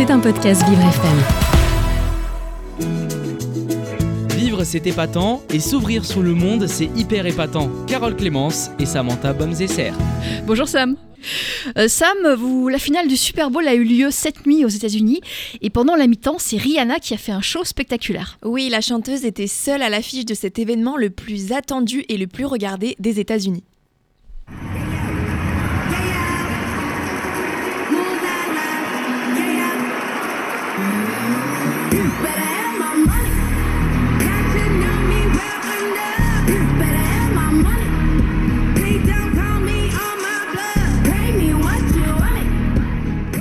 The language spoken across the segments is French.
C'est un podcast Vivre FM. Vivre, c'est épatant, et s'ouvrir sur le monde, c'est hyper épatant. Carole Clémence et Samantha Bomzesser. Bonjour Sam. Euh, Sam, vous, la finale du Super Bowl a eu lieu cette nuit aux États-Unis et pendant la mi-temps, c'est Rihanna qui a fait un show spectaculaire. Oui, la chanteuse était seule à l'affiche de cet événement le plus attendu et le plus regardé des États-Unis.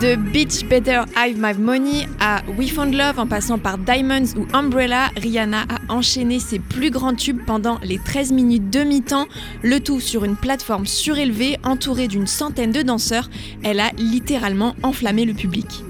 De Beach Better Have My Money à We Found Love en passant par Diamonds ou Umbrella, Rihanna a enchaîné ses plus grands tubes pendant les 13 minutes de mi-temps, le tout sur une plateforme surélevée entourée d'une centaine de danseurs. Elle a littéralement enflammé le public.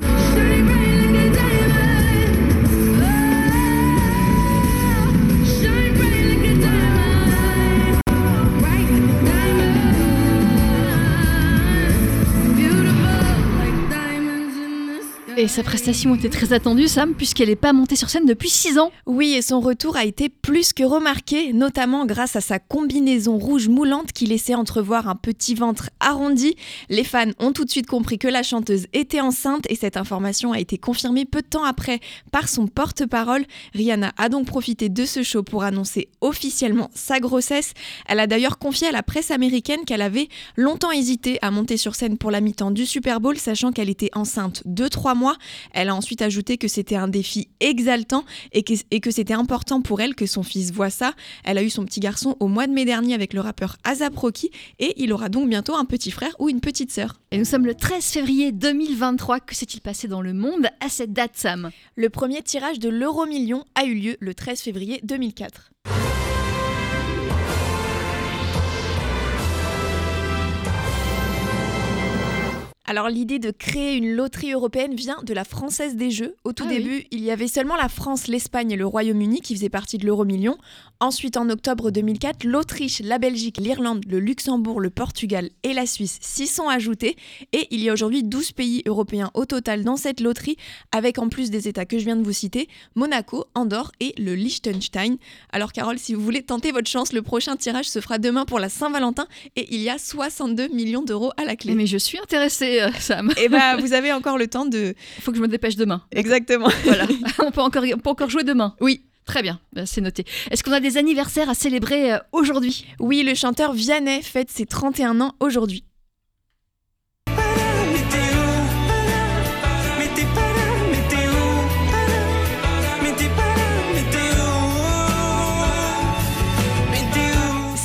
Et sa prestation était très attendue, Sam, puisqu'elle n'est pas montée sur scène depuis 6 ans. Oui, et son retour a été plus que remarqué, notamment grâce à sa combinaison rouge moulante qui laissait entrevoir un petit ventre arrondi. Les fans ont tout de suite compris que la chanteuse était enceinte et cette information a été confirmée peu de temps après par son porte-parole. Rihanna a donc profité de ce show pour annoncer officiellement sa grossesse. Elle a d'ailleurs confié à la presse américaine qu'elle avait longtemps hésité à monter sur scène pour la mi-temps du Super Bowl, sachant qu'elle était enceinte de 3 mois. Elle a ensuite ajouté que c'était un défi exaltant et que, et que c'était important pour elle que son fils voit ça. Elle a eu son petit garçon au mois de mai dernier avec le rappeur Azap Rocky et il aura donc bientôt un petit frère ou une petite sœur. Et nous sommes le 13 février 2023. Que s'est-il passé dans le monde à cette date, Sam? Le premier tirage de l'euro million a eu lieu le 13 février 2004. Alors l'idée de créer une loterie européenne vient de la Française des Jeux. Au tout Ah début, oui. il y avait seulement la France, l'Espagne et le Royaume-Uni qui faisaient partie de l'euro million. Ensuite, en octobre 2004, l'Autriche, la Belgique, l'Irlande, le Luxembourg, le Portugal et la Suisse s'y sont ajoutés. Et il y a aujourd'hui 12 pays européens au total dans cette loterie, avec en plus des États que je viens de vous citer, Monaco, Andorre et le Liechtenstein. Alors Carole, si vous voulez tenter votre chance, le prochain tirage se fera demain pour la Saint-Valentin et il y a 62 millions d'euros à la clé. Mais je suis intéressée, euh, Sam. Et bah vous avez encore le temps de... Il faut que je me dépêche demain. Exactement. Voilà. on, peut encore, on peut encore jouer demain. Oui. Très bien, Ben, c'est noté. Est-ce qu'on a des anniversaires à célébrer euh, aujourd'hui? Oui, le chanteur Vianney fête ses 31 ans aujourd'hui.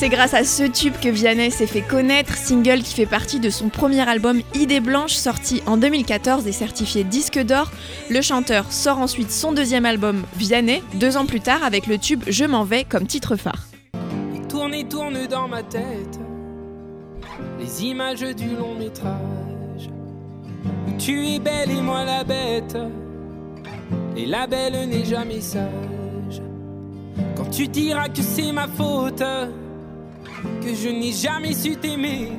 C'est grâce à ce tube que Vianney s'est fait connaître, single qui fait partie de son premier album Idée Blanche sorti en 2014 et certifié disque d'or. Le chanteur sort ensuite son deuxième album Vianney deux ans plus tard avec le tube Je m'en vais comme titre phare. Où tu es belle et moi la bête. Et la belle n'est jamais sage. Quand tu diras que c'est ma faute, que je n'ai jamais su t'aimer.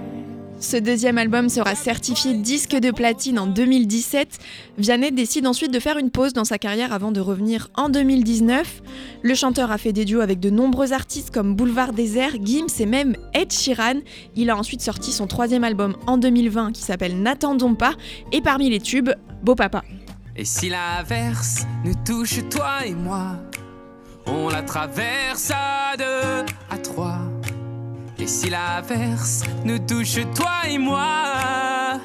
Ce deuxième album sera certifié disque de platine en 2017. Vianney décide ensuite de faire une pause dans sa carrière avant de revenir en 2019. Le chanteur a fait des duos avec de nombreux artistes comme Boulevard Désert, Gims et même Ed Sheeran. Il a ensuite sorti son troisième album en 2020 qui s'appelle N'attendons pas et parmi les tubes, Beau Papa. Et si l'averse nous touche toi et moi, on la traverse à deux. Et si l'averse nous touche toi et moi,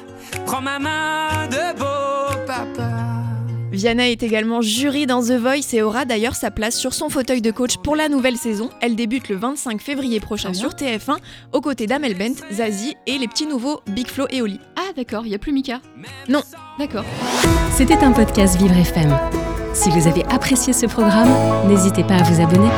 prends ma main de beau papa. Vianney est également jury dans The Voice et aura d'ailleurs sa place sur son fauteuil de coach pour la nouvelle saison. Elle débute le 25 février prochain sur TF1 aux côtés d'Amel Bent, Zazie et les petits nouveaux Big Flo et Oli. Ah d'accord, il n'y a plus Mika? Non. D'accord. C'était un podcast Vivre FM. Si vous avez apprécié ce programme, n'hésitez pas à vous abonner.